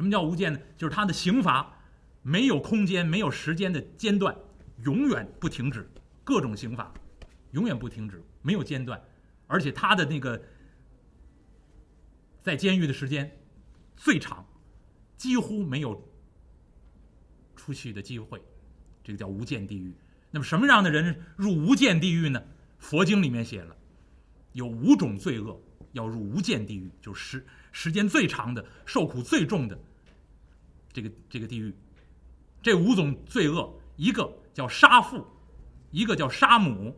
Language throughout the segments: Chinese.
什么叫无间呢？就是他的刑罚没有空间、没有时间的间断，永远不停止，各种刑罚永远不停止，没有间断，而且他的那个在监狱的时间最长，几乎没有出去的机会，这个叫无间地狱。那么什么样的人入无间地狱呢？佛经里面写了，有五种罪恶要入无间地狱，就是时间最长的、受苦最重的这个这个地狱。这五种罪恶，一个叫杀父，一个叫杀母。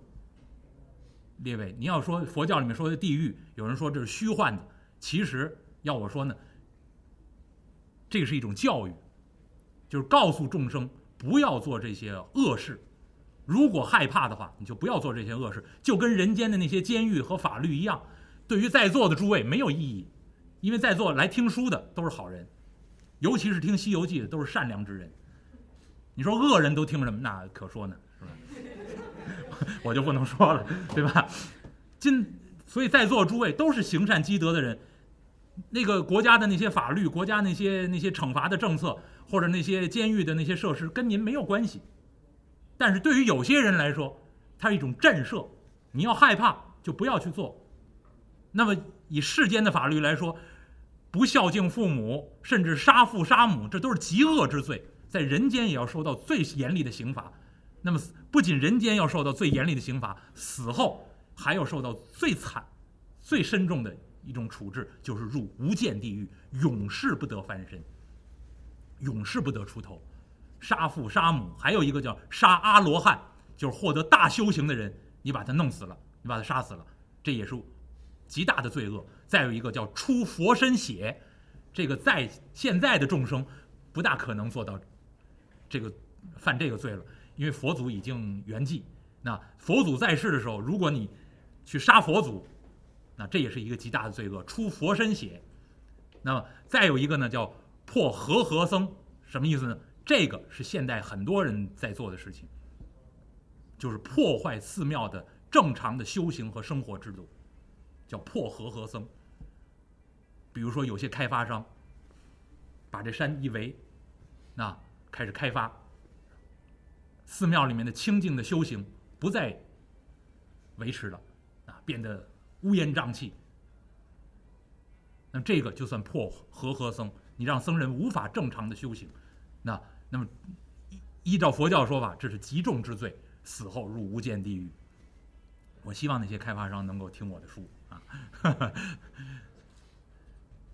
列位，你要说佛教里面说的地狱，有人说这是虚幻的，其实要我说呢，这是一种教育，就是告诉众生不要做这些恶事。如果害怕的话，你就不要做这些恶事，就跟人间的那些监狱和法律一样，对于在座的诸位没有意义，因为在座来听书的都是好人，尤其是听《西游记》的都是善良之人。你说恶人都听什么？那可说呢，是吧？我就不能说了，对吧？今所以在座诸位都是行善积德的人，那个国家的那些法律、国家那些那些惩罚的政策，或者那些监狱的那些设施，跟您没有关系。但是对于有些人来说，它是一种震慑，你要害怕就不要去做。那么以世间的法律来说，不孝敬父母，甚至杀父杀母，这都是极恶之罪，在人间也要受到最严厉的刑罚。那么不仅人间要受到最严厉的刑罚，死后还要受到最惨、最深重的一种处置，就是入无间地狱，永世不得翻身，永世不得出头。杀父杀母，还有一个叫杀阿罗汉，就是获得大修行的人，你把他弄死了，你把他杀死了，这也是极大的罪恶。再有一个叫出佛身血，这个在现在的众生不大可能做到这个犯这个罪了，因为佛祖已经圆寂。那佛祖在世的时候，如果你去杀佛祖，那这也是一个极大的罪恶，出佛身血。那么再有一个呢，叫破和合僧，什么意思呢？这个是现代很多人在做的事情，就是破坏寺庙的正常的修行和生活制度，叫破和合僧。比如说，有些开发商把这山一围，那开始开发，寺庙里面的清净的修行不再维持了，啊，变得乌烟瘴气。那这个就算破和合僧，你让僧人无法正常的修行，那。那么，依照佛教说法，这是极重之罪，死后入无间地狱。我希望那些开发商能够听我的书啊。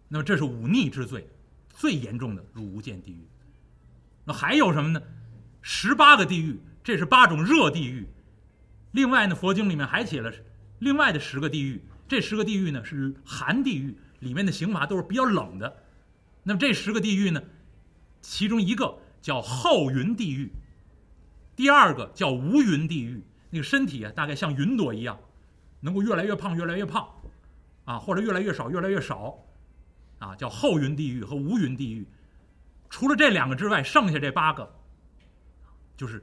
那么这是忤逆之罪，最严重的入无间地狱。那还有什么呢？十八个地狱，这是八种热地狱。另外呢，佛经里面还写了另外的十个地狱，这十个地狱呢是寒地狱，里面的刑罚都是比较冷的。那么这十个地狱呢，其中一个。叫后云地狱，第二个叫无云地狱，那个身体啊，大概像云朵一样，能够越来越胖，越来越胖，啊，或者越来越少，越来越少，啊，叫后云地狱和无云地狱。除了这两个之外，剩下这八个，就是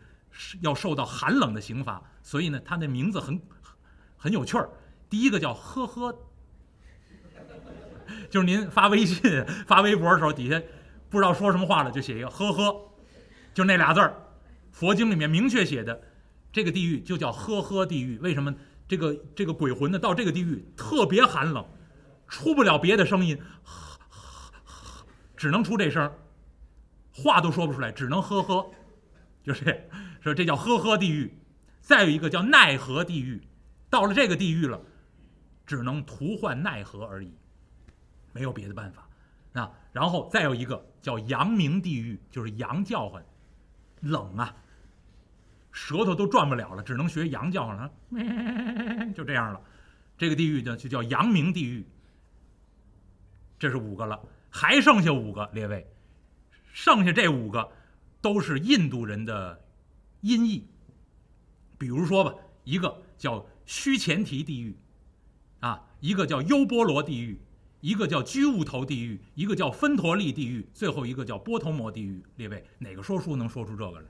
要受到寒冷的刑罚。所以呢，它的名字很很有趣儿。第一个叫呵呵，就是您发微信、发微博的时候，底下。不知道说什么话了，就写一个“呵呵”，就那俩字儿。佛经里面明确写的，这个地狱就叫“呵呵地狱”。为什么？这个这个鬼魂呢，到这个地狱特别寒冷，出不了别的声音，只能出这声，话都说不出来，只能呵呵，就这，说这叫“呵呵地狱”。再有一个叫“奈何地狱”，到了这个地狱了，只能徒唤奈何而已，没有别的办法。啊，然后再有一个叫阳明地狱，就是羊叫唤，冷啊，舌头都转不了了，只能学羊叫了，就这样了。这个地狱呢就叫阳明地狱。这是五个了，还剩下五个，列位，剩下这五个都是印度人的音译。比如说吧，一个叫须前提地狱，啊，一个叫优波罗地狱。一个叫居物头地狱，一个叫分陀利地狱，最后一个叫波头摩地狱。列位，哪个说书能说出这个来？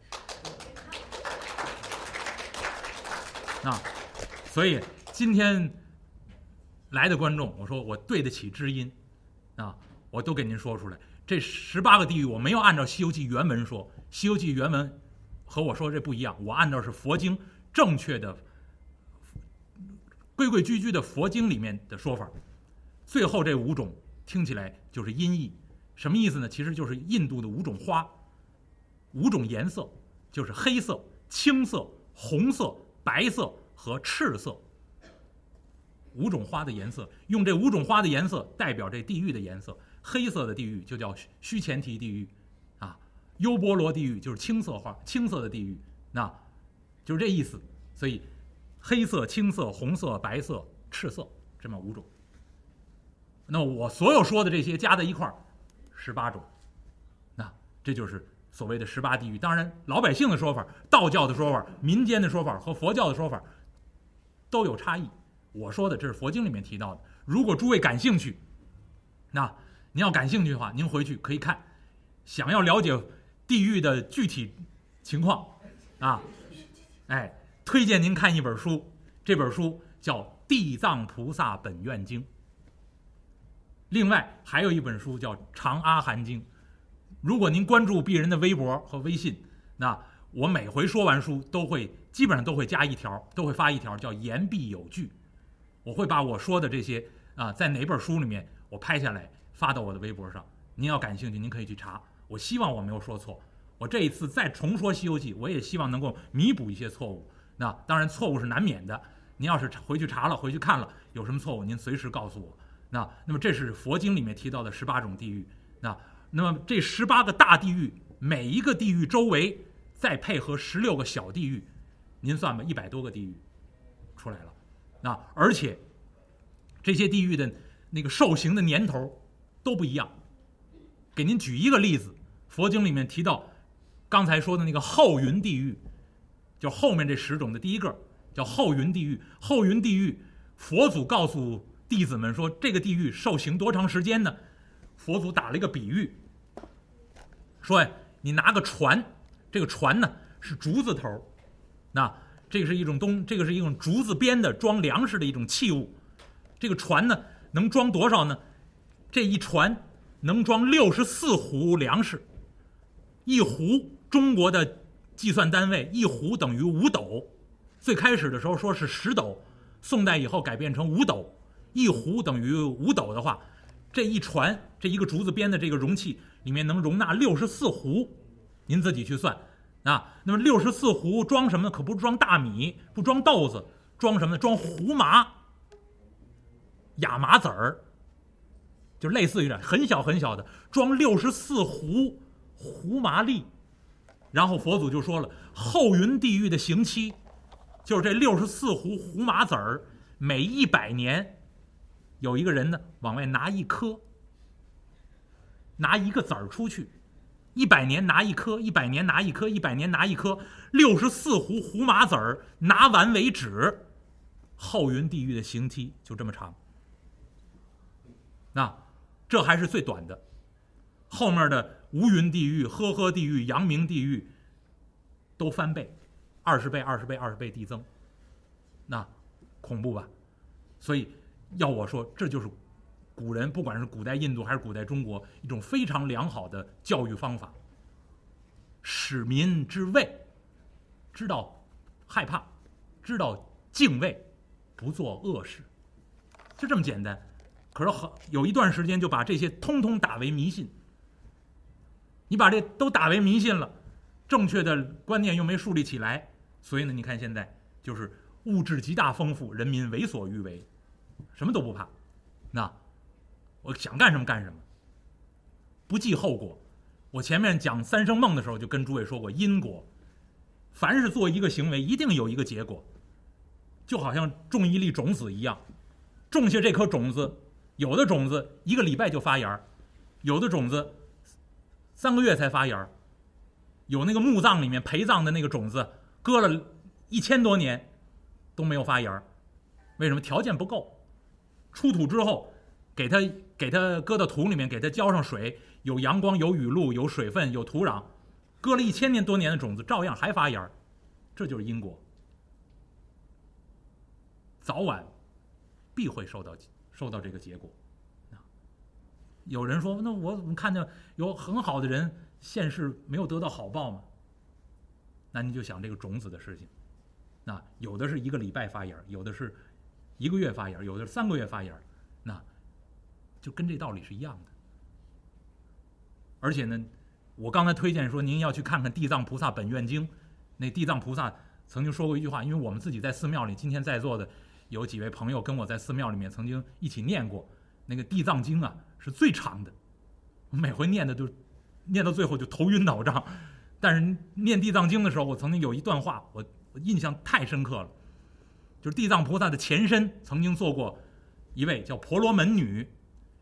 啊，所以今天来的观众，我说我对得起知音，啊，我都给您说出来。这十八个地狱我没有按照《西游记》原文说，《西游记》原文和我说这不一样，我按照是佛经正确的、规规矩矩的佛经里面的说法。最后这五种听起来就是音译，什么意思呢？其实就是印度的五种花，五种颜色，就是黑色、青色、红色、白色和赤色。五种花的颜色，用这五种花的颜色代表这地狱的颜色。黑色的地狱就叫须前提地狱，啊，优波罗地狱就是青色花、青色的地狱，那，就是这意思。所以，黑色、青色、红色、白色、赤色这么五种。那我所有说的这些加在一块儿，十八种，那这就是所谓的十八地狱。当然，老百姓的说法、道教的说法、民间的说法和佛教的说法都有差异。我说的这是佛经里面提到的。如果诸位感兴趣，那。您要感兴趣的话，您回去可以看。想要了解地狱的具体情况，啊，哎，推荐您看一本书，这本书叫《地藏菩萨本愿经》。另外还有一本书叫《长阿含经》。如果您关注鄙人的微博和微信，那我每回说完书都会基本上都会加一条，都会发一条叫“言必有据”。我会把我说的这些啊，在哪本书里面我拍下来。发到我的微博上，您要感兴趣，您可以去查。我希望我没有说错。我这一次再重说《西游记》，我也希望能够弥补一些错误。那当然错误是难免的。您要是回去查了，回去看了有什么错误，您随时告诉我。那那么这是佛经里面提到的十八种地狱。那那么这十八个大地狱，每一个地狱周围再配合十六个小地狱，您算吧，一百多个地狱出来了。那而且这些地狱的那个受刑的年头。都不一样，给您举一个例子，佛经里面提到，刚才说的那个后云地狱，就后面这十种的第一个，叫后云地狱。后云地狱，佛祖告诉弟子们说，这个地狱受刑多长时间呢？佛祖打了一个比喻，说呀，你拿个船，这个船呢是竹子头，那这个是一种东，这个是一种竹子编的装粮食的一种器物，这个船呢能装多少呢？这一船能装六十四斛粮食，一斛中国的计算单位一斛等于五斗，最开始的时候说是十斗，宋代以后改变成五斗，一斛等于五斗的话，这一船这一个竹子编的这个容器里面能容纳六十四斛，您自己去算啊。那么六十四斛装什么呢？可不是装大米，不装豆子，装什么呢？装胡麻、亚麻籽儿。就类似于这很小很小的装六十四斛胡麻粒，然后佛祖就说了，后云地狱的刑期，就是这六十四斛胡麻籽儿，每一百年，有一个人呢往外拿一颗，拿一个籽儿出去，一百年拿一颗，一百年拿一颗，一百年拿一颗，六十四壶胡麻籽儿拿完为止，后云地狱的刑期就这么长，那。这还是最短的，后面的无云地狱、呵呵地狱、阳明地狱，都翻倍，二十倍、二十倍、二十倍递增，那恐怖吧？所以要我说，这就是古人不管是古代印度还是古代中国一种非常良好的教育方法，使民之畏，知道害怕，知道敬畏，不做恶事，就这么简单。可是很有一段时间就把这些通通打为迷信。你把这都打为迷信了，正确的观念又没树立起来，所以呢，你看现在就是物质极大丰富，人民为所欲为，什么都不怕。那我想干什么干什么，不计后果。我前面讲三生梦的时候就跟诸位说过因果，凡是做一个行为，一定有一个结果，就好像种一粒种子一样，种下这颗种子。有的种子一个礼拜就发芽，有的种子三个月才发芽，有那个墓葬里面陪葬的那个种子，搁了一千多年都没有发芽，为什么？条件不够。出土之后，给它给它搁到土里面，给它浇上水，有阳光，有雨露，有水分，有土壤，搁了一千年多年的种子照样还发芽，这就是因果，早晚必会受到。受到这个结果，有人说，那我怎么看见有很好的人现世没有得到好报吗？那你就想这个种子的事情，那有的是一个礼拜发芽，有的是一个月发芽，有的是三个月发芽，那就跟这道理是一样的。而且呢，我刚才推荐说您要去看看《地藏菩萨本愿经》，那地藏菩萨曾经说过一句话，因为我们自己在寺庙里，今天在座的有几位朋友跟我在寺庙里面曾经一起念过那个《地藏经》啊，是最长的，每回念的都念到最后就头晕脑胀。但是念《地藏经》的时候，我曾经有一段话，我我印象太深刻了，就是地藏菩萨的前身曾经做过一位叫婆罗门女。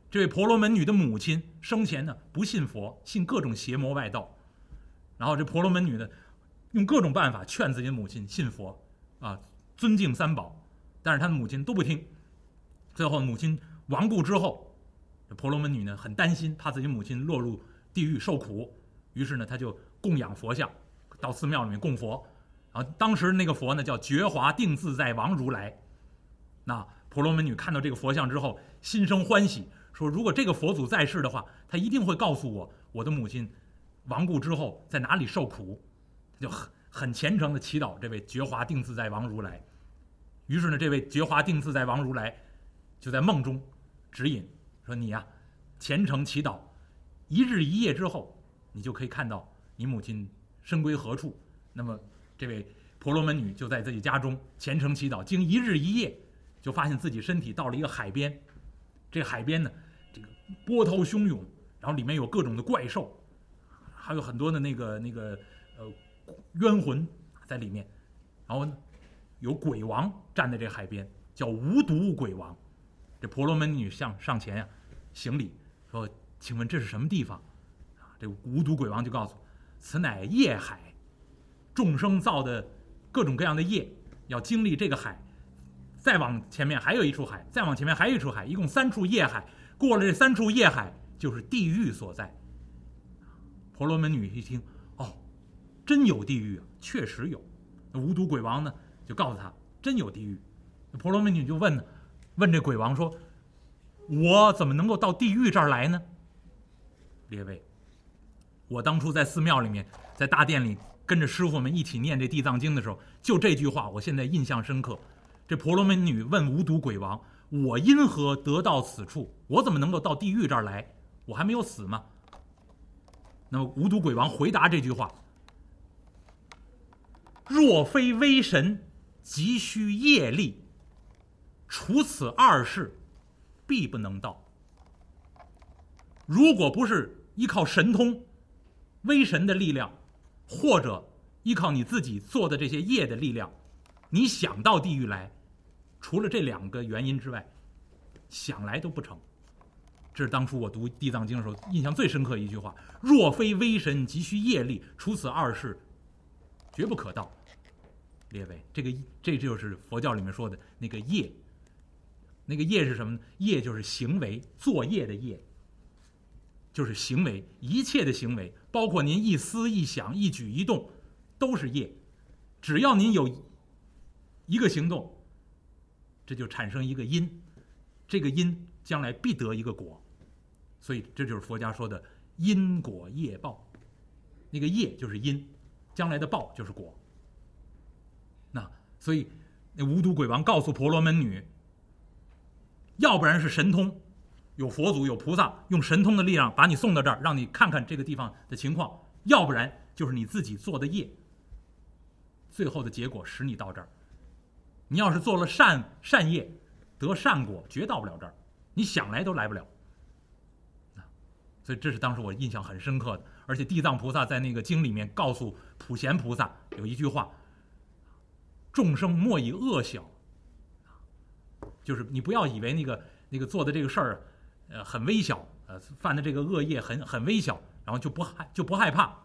这位婆罗门女的母亲生前呢不信佛，信各种邪魔外道，然后这婆罗门女呢用各种办法劝自己母亲信佛，啊，尊敬三宝，但是她的母亲都不听。最后母亲亡故之后，这婆罗门女呢很担心，怕自己母亲落入地狱受苦，于是呢她就供养佛像，到寺庙里面供佛。啊当时那个佛呢叫觉华定自在王如来。那婆罗门女看到这个佛像之后，心生欢喜。说如果这个佛祖在世的话，他一定会告诉我我的母亲亡故之后在哪里受苦，他就很很虔诚的祈祷这位觉华定自在王如来。于是呢，这位觉华定自在王如来就在梦中指引说：“你呀，虔诚祈祷，一日一夜之后，你就可以看到你母亲身归何处。”那么，这位婆罗门女就在自己家中虔诚祈祷，经一日一夜，就发现自己身体到了一个海边。这海边呢？这个波涛汹涌，然后里面有各种的怪兽，还有很多的那个那个呃冤魂在里面，然后呢有鬼王站在这海边，叫无毒鬼王。这婆罗门女向上前呀行礼，说：“请问这是什么地方？”啊，这无毒鬼王就告诉：“此乃夜海，众生造的各种各样的业，要经历这个海，再往前面还有一处海，再往前面还有一处海，一共三处业海。”过了这三处业海，就是地狱所在。婆罗门女一听，哦，真有地狱啊，确实有。那无毒鬼王呢，就告诉他，真有地狱。婆罗门女就问呢，问这鬼王说：“我怎么能够到地狱这儿来呢？”列位，我当初在寺庙里面，在大殿里跟着师傅们一起念这地藏经的时候，就这句话，我现在印象深刻。这婆罗门女问无毒鬼王。我因何得到此处？我怎么能够到地狱这儿来？我还没有死吗？那么无毒鬼王回答这句话：若非威神，急需业力，除此二世，必不能到。如果不是依靠神通、威神的力量，或者依靠你自己做的这些业的力量，你想到地狱来？除了这两个原因之外，想来都不成。这是当初我读《地藏经》的时候印象最深刻一句话：“若非威神，急需业力，除此二事，绝不可到。”列位，这个这就是佛教里面说的那个业。那个业是什么呢？业就是行为，作业的业，就是行为，一切的行为，包括您一思一想、一举一动，都是业。只要您有一个行动。这就产生一个因，这个因将来必得一个果，所以这就是佛家说的因果业报。那个业就是因，将来的报就是果。那所以那无毒鬼王告诉婆罗门女，要不然是神通，有佛祖有菩萨用神通的力量把你送到这儿，让你看看这个地方的情况；要不然就是你自己做的业，最后的结果使你到这儿。你要是做了善善业，得善果，绝到不了这儿，你想来都来不了。所以这是当时我印象很深刻的。而且地藏菩萨在那个经里面告诉普贤菩萨有一句话：“众生莫以恶小。”就是你不要以为那个那个做的这个事儿，呃，很微小，呃，犯的这个恶业很很微小，然后就不害就不害怕，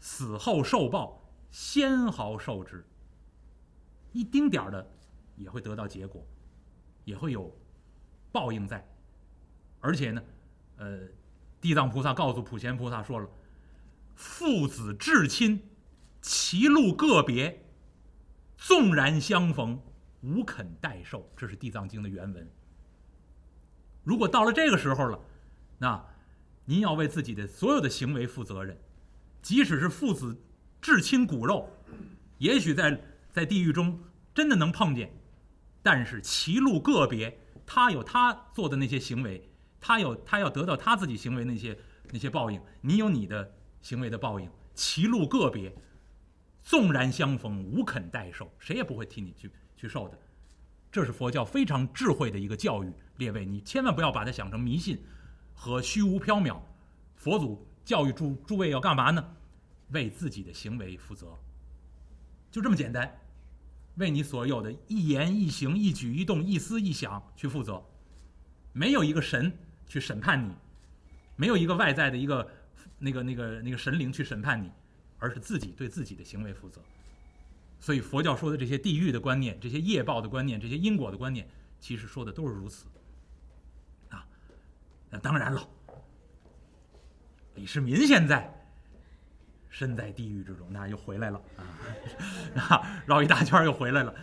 死后受报，先毫受之。一丁点儿的也会得到结果，也会有报应在。而且呢，呃，地藏菩萨告诉普贤菩萨说了：“父子至亲，其路个别，纵然相逢，无肯代受。”这是地藏经的原文。如果到了这个时候了，那您要为自己的所有的行为负责任，即使是父子至亲骨肉，也许在在地狱中真的能碰见，但是歧路个别，他有他做的那些行为，他有他要得到他自己行为那些那些报应，你有你的行为的报应，歧路个别，纵然相逢，无肯代受，谁也不会替你去去受的。这是佛教非常智慧的一个教育，列位，你千万不要把它想成迷信和虚无缥缈。佛祖教育诸诸位要干嘛呢？为自己的行为负责，就这么简单。为你所有的一言一行、一举一动、一思一想去负责。没有一个神去审判你，没有一个外在的一个那个那个那个神灵去审判你，而是自己对自己的行为负责。所以佛教说的这些地狱的观念、这些业报的观念、这些因果的观念，其实说的都是如此。那当然了，李世民现在身在地狱之中，那又回来了啊，绕一大圈又回来了。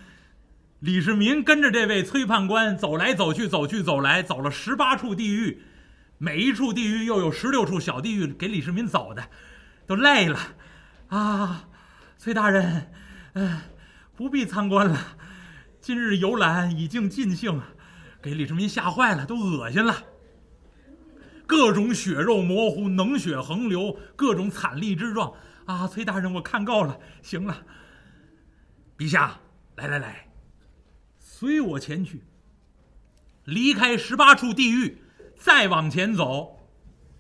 李世民跟着这位崔判官走来走去，走去走来，走了十八处地狱，每一处地狱又有十六处小地狱给李世民走的，都累了啊，崔大人。哎，不必参观了。今日游览已经尽兴，给李世民吓坏了，都恶心了。各种血肉模糊，脓血横流，各种惨厉之状啊！崔大人，我看够了，行了。陛下，来来来，随我前去。离开十八处地狱，再往前走。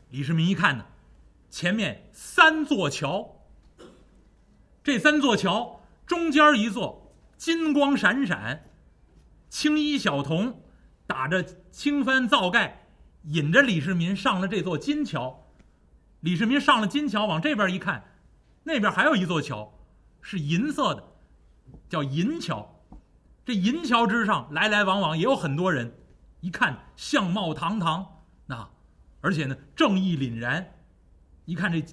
李世民一看呢，前面三座桥。这三座桥。中间一座金光闪闪、青衣小童打着青帆皂盖，引着李世民上了这座金桥。李世民上了金桥，往这边一看，那边还有一座桥，是银色的，叫银桥。这银桥之上来来往往也有很多人，一看相貌堂堂，那而且呢正义凛然，一看这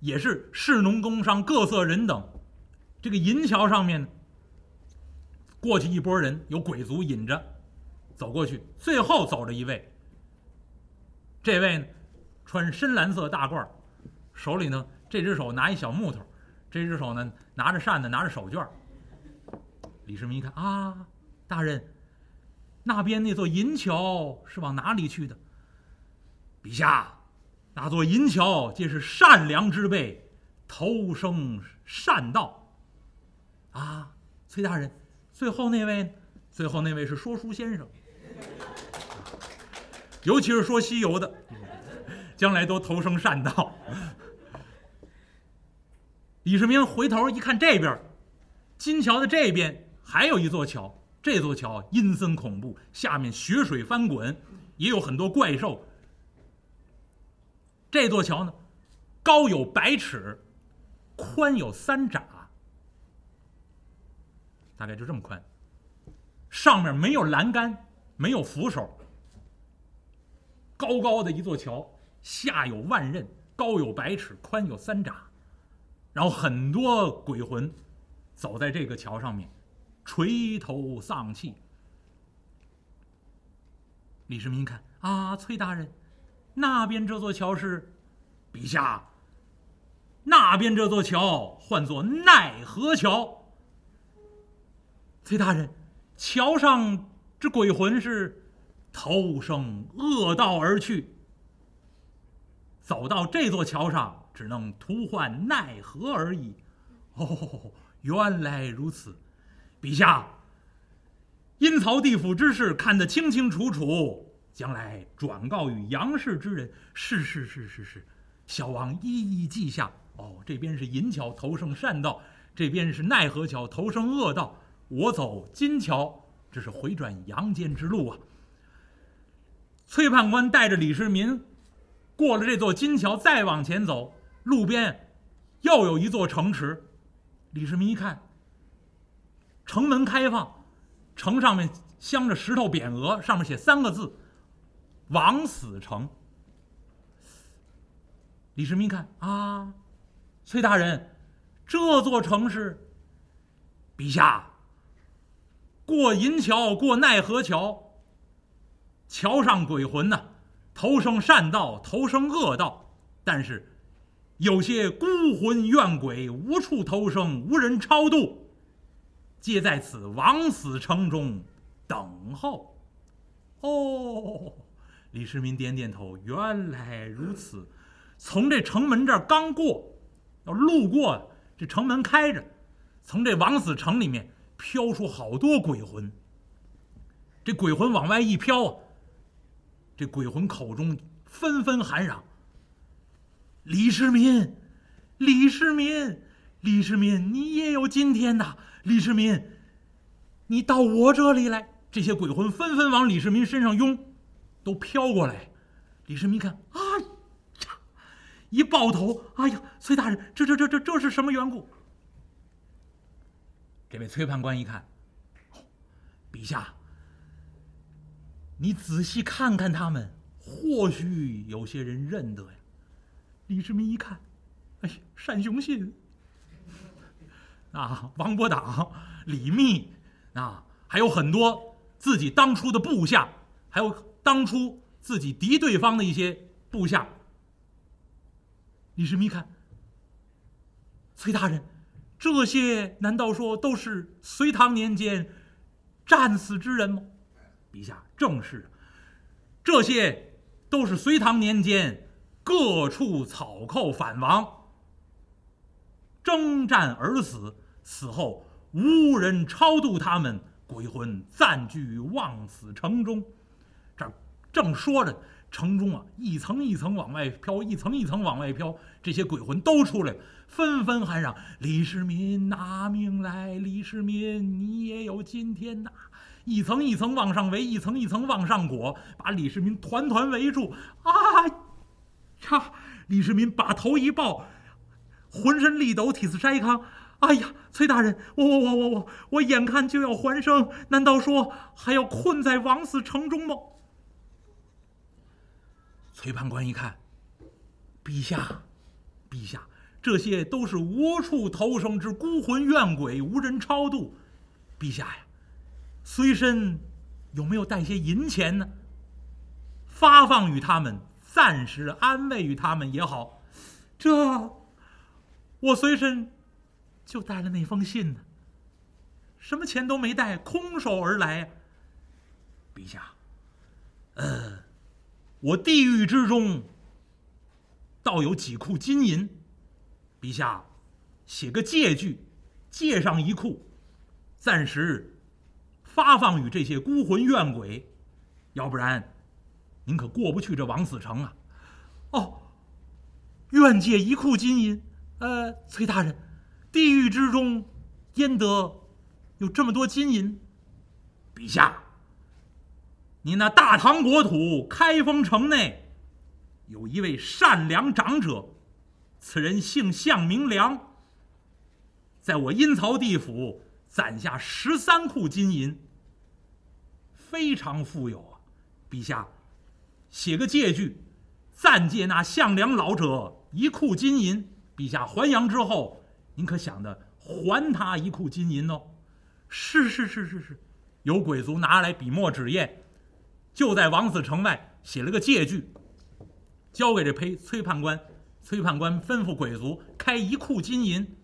也是士农工商各色人等。这个银桥上面，过去一拨人，有鬼族引着走过去，最后走着一位。这位呢，穿深蓝色大褂，手里呢，这只手拿一小木头，这只手呢拿着扇子，拿着手绢。李世民一看啊，大人，那边那座银桥是往哪里去的？陛下，那座银桥皆是善良之辈投生善道。啊，崔大人，最后那位，最后那位是说书先生，尤其是说西游的，将来都投生善道。李世民回头一看，这边金桥的这边还有一座桥，这座桥阴森恐怖，下面血水翻滚，也有很多怪兽。这座桥呢，高有百尺，宽有三掌。大概就这么宽，上面没有栏杆，没有扶手，高高的一座桥，下有万仞，高有百尺，宽有三丈，然后很多鬼魂走在这个桥上面，垂头丧气。李世民一看啊，崔大人，那边这座桥是，陛下，那边这座桥唤作奈何桥。崔大人，桥上这鬼魂是投生恶道而去，走到这座桥上，只能徒唤奈何而已。哦，原来如此，陛下，阴曹地府之事看得清清楚楚，将来转告于杨氏之人。是是是是是，小王一一记下。哦，这边是银桥投生善道，这边是奈何桥投生恶道。我走金桥，这是回转阳间之路啊。崔判官带着李世民过了这座金桥，再往前走，路边又有一座城池。李世民一看，城门开放，城上面镶着石头匾额，上面写三个字：“枉死城。”李世民一看啊，崔大人，这座城市，陛下。过银桥，过奈何桥。桥上鬼魂呢，投生善道，投生恶道，但是有些孤魂怨鬼无处投生，无人超度，皆在此枉死城中等候。哦，李世民点点头，原来如此。从这城门这儿刚过，要路过这城门开着，从这枉死城里面飘出好多鬼魂。这鬼魂往外一飘啊，这鬼魂口中纷纷喊嚷：“李世民，李世民，李世民，你也有今天呐！李世民，你到我这里来！”这些鬼魂纷纷往李世民身上拥，都飘过来。李世民一看，啊！一抱头，哎呀，崔大人，这这这这这是什么缘故？这位崔判官一看，陛下，你仔细看看他们，或许有些人认得呀。李世民一看，哎呀，单雄信，啊，王伯党，李密，啊，还有很多自己当初的部下，还有当初自己敌对方的一些部下。李世民一看，崔大人，这些难道说都是隋唐年间战死之人吗？陛下，正是，这些都是隋唐年间各处草寇反王，征战而死，死后无人超度他们，鬼魂暂居枉死城中。这正说着。城中啊，一层一层往外飘，一层一层往外飘，这些鬼魂都出来了，纷纷喊嚷：“李世民拿命来！李世民，你也有今天呐！”一层一层往上围，一层一层往上裹，把李世民团团围住。啊！呀！李世民把头一抱，浑身力抖，体似筛糠。哎呀，崔大人，我我我我我我眼看就要还生，难道说还要困在枉死城中吗？崔判官一看，陛下，陛下，这些都是无处投生之孤魂怨鬼，无人超度。陛下呀，随身有没有带些银钱呢？发放与他们，暂时安慰于他们也好。这，我随身就带了那封信呢，什么钱都没带，空手而来。陛下，呃。我地狱之中，倒有几库金银，陛下写个借据，借上一库，暂时发放与这些孤魂怨鬼，要不然您可过不去这枉死城啊！哦，愿借一库金银。呃，崔大人，地狱之中焉得有这么多金银？陛下。你那大唐国土开封城内，有一位善良长者，此人姓向名良，在我阴曹地府攒下十三库金银，非常富有啊！陛下，写个借据，暂借那项梁老者一库金银。陛下还阳之后，您可想着还他一库金银哦？是是是是是，有鬼族拿来笔墨纸砚。就在王子城外写了个借据，交给这裴崔判官。崔判官吩咐鬼族开一库金银，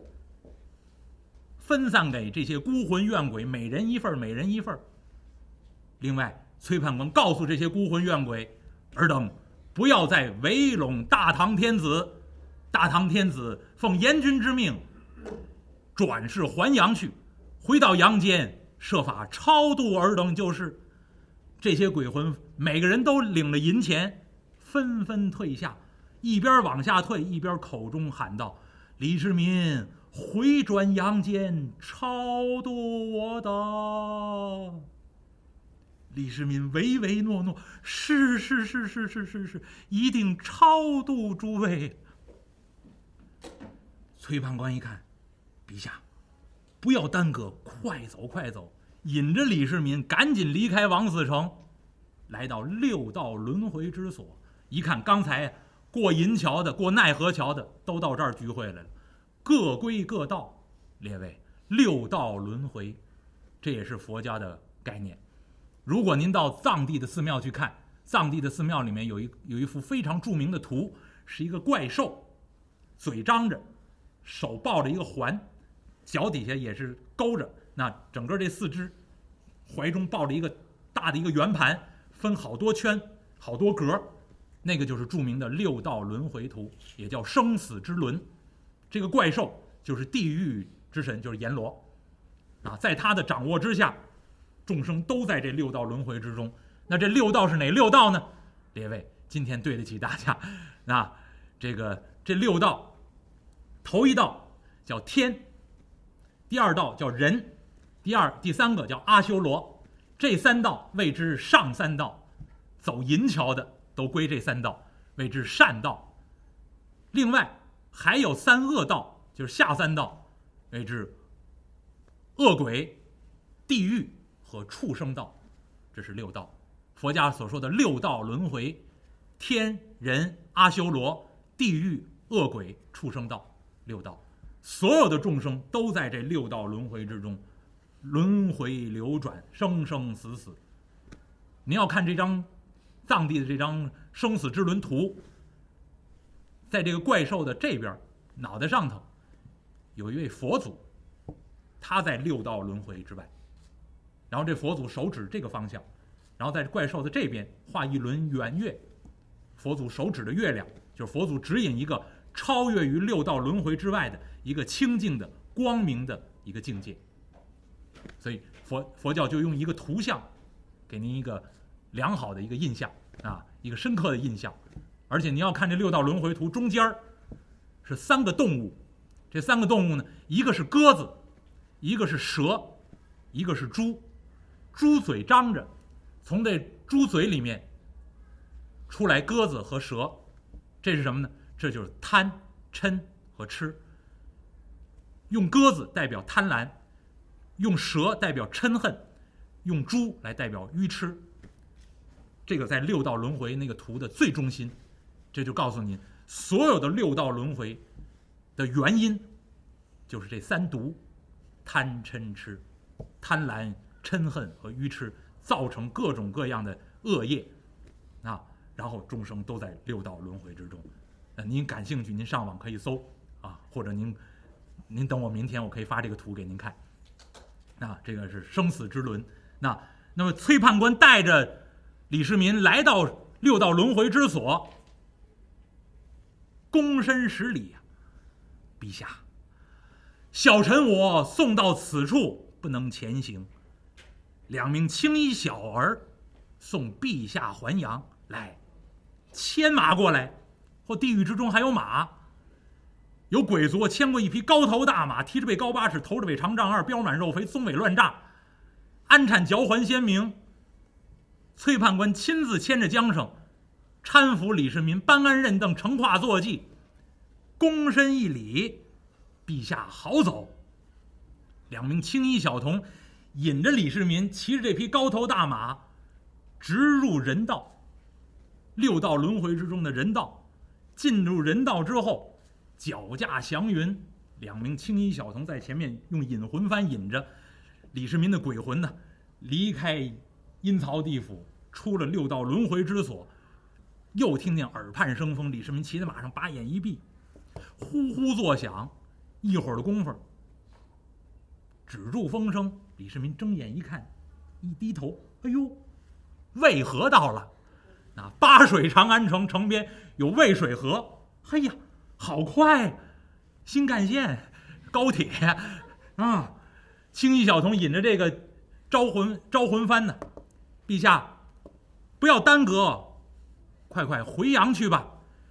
分散给这些孤魂怨鬼，每人一份，每人一份。另外，崔判官告诉这些孤魂怨鬼：“尔等不要再围拢大唐天子，大唐天子奉阎君之命，转世还阳去，回到阳间设法超度尔等就是。”这些鬼魂每个人都领了银钱，纷纷退下，一边往下退，一边口中喊道：“李世民，回转阳间，超度我的。”李世民唯唯诺诺：“是是是是是是是，一定超度诸位。”崔判官一看，陛下，不要耽搁，快走快走。引着李世民赶紧离开王死城，来到六道轮回之所。一看，刚才过银桥的、过奈何桥的都到这儿聚会来了，各归各道。列位，六道轮回，这也是佛家的概念。如果您到藏地的寺庙去看，藏地的寺庙里面有一有一幅非常著名的图，是一个怪兽，嘴张着，手抱着一个环，脚底下也是勾着，那整个这四肢，怀中抱着一个大的一个圆盘，分好多圈，好多格，那个就是著名的六道轮回图，也叫生死之轮。这个怪兽就是地狱之神，就是阎罗，啊，在他的掌握之下，众生都在这六道轮回之中。那这六道是哪六道呢？列位，今天对得起大家。那 这个这六道，头一道叫天，第二道叫人，第二第三个叫阿修罗，这三道谓之上三道。走银桥的都归这三道，谓之善道。另外还有三恶道，就是下三道，谓之恶鬼、地狱和畜生道。这是六道。佛家所说的六道轮回，天人阿修罗、地狱恶鬼、畜生道六道，所有的众生都在这六道轮回之中，轮回流转，生生死死。您要看这张藏地的这张生死之轮图，在这个怪兽的这边脑袋上头，有一位佛祖，他在六道轮回之外，然后这佛祖手指这个方向。然后在怪兽的这边画一轮圆月，佛祖手指的月亮就是佛祖指引一个超越于六道轮回之外的一个清净的光明的一个境界。所以佛佛教就用一个图像，给您一个良好的一个印象啊，一个深刻的印象。而且你要看这六道轮回图中间儿是三个动物，这三个动物呢，一个是鸽子，一个是蛇，一个是猪，猪嘴张着。从这猪嘴里面出来鸽子和蛇，这是什么呢？这就是贪、嗔和痴。用鸽子代表贪婪，用蛇代表嗔恨，用猪来代表愚痴。这个在六道轮回那个图的最中心，这就告诉您，所有的六道轮回的原因就是这三毒：贪、嗔、痴。贪婪、嗔恨和愚痴。造成各种各样的恶业，啊，然后众生都在六道轮回之中。呃，您感兴趣，您上网可以搜啊，或者您，您等我明天，我可以发这个图给您看。啊，这个是生死之轮。那那么崔判官带着李世民来到六道轮回之所，躬身施礼呀，陛下，小臣我送到此处，不能前行。两名青衣小儿送陛下还阳来，牵马过来，或地狱之中还有马，有鬼卒牵过一匹高头大马，蹄着背高八尺，头着尾长丈二，膘满肉肥，鬃尾乱炸，鞍产嚼环鲜明。崔判官亲自牵着缰绳，搀扶李世民搬鞍认凳，乘跨坐骑，躬身一礼，陛下好走。两名青衣小童。引着李世民骑着这匹高头大马，直入人道，六道轮回之中的人道。进入人道之后，脚驾祥云，两名青衣小童在前面用引魂幡引着李世民的鬼魂呢，离开阴曹地府，出了六道轮回之所。又听见耳畔生风，李世民骑在马上，把眼一闭，呼呼作响，一会儿的功夫，止住风声。李世民睁眼一看，一低头，哎呦，渭河到了，那八水长安城城边有渭水河，哎呀，好快，新干线，高铁啊！青衣小童引着这个招魂招魂幡呢，陛下，不要耽搁，快快回阳去吧。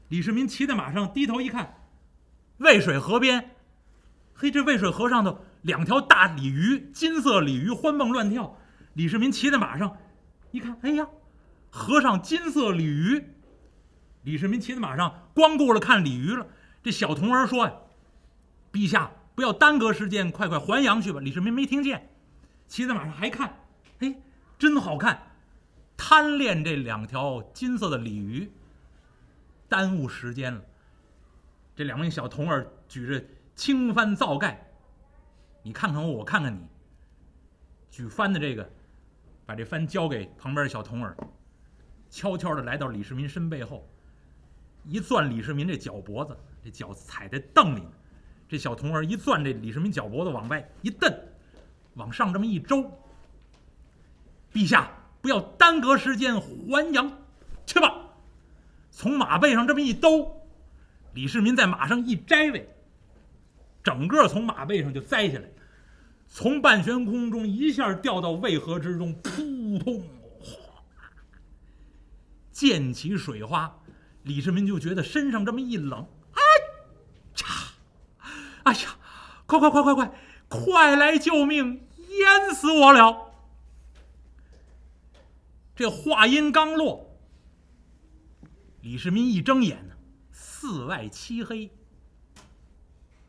李世民骑在马上，低头一看，渭水河边，嘿，这渭水河上头。两条大鲤鱼，金色鲤鱼欢蹦乱跳。李世民骑在马上，一看，哎呀，河上金色鲤鱼。李世民骑在马上，光顾了看鲤鱼了。这小童儿说：“呀，陛下不要耽搁时间，快快还阳去吧。”李世民没听见，骑在马上还看，哎，真好看，贪恋这两条金色的鲤鱼，耽误时间了。这两名小童儿举着青帆皂盖。你看看我，我看看你。举帆的这个，把这帆交给旁边的小童儿，悄悄的来到李世民身背后，一攥李世民这脚脖子，这脚踩在凳里呢。这小童儿一攥这李世民脚脖子往外一蹬，往上这么一周。陛下不要耽搁时间，还阳去吧。从马背上这么一兜，李世民在马上一摘位，整个从马背上就栽下来，从半悬空中一下掉到渭河之中，扑通哗，溅起水花。李世民就觉得身上这么一冷，哎，嚓，哎呀，快快快快快，快来救命，淹死我了！这话音刚落，李世民一睁眼呢，四外漆黑。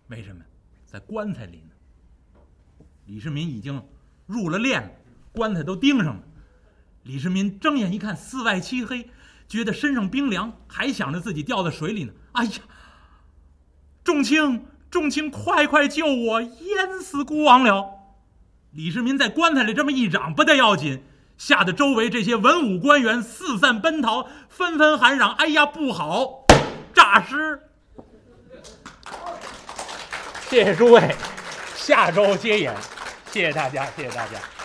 为什么？在棺材里呢。李世民已经入了殓，棺材都钉上了。李世民睁眼一看，四外漆黑，觉得身上冰凉，还想着自己掉在水里呢。哎呀！众卿，众卿，快快救我，淹死孤王了！李世民在棺材里这么一嚷，不得要紧。吓得周围这些文武官员四散奔逃，纷纷喊嚷：“哎呀，不好，诈尸！”谢谢诸位，下周接演，谢谢大家，谢谢大家。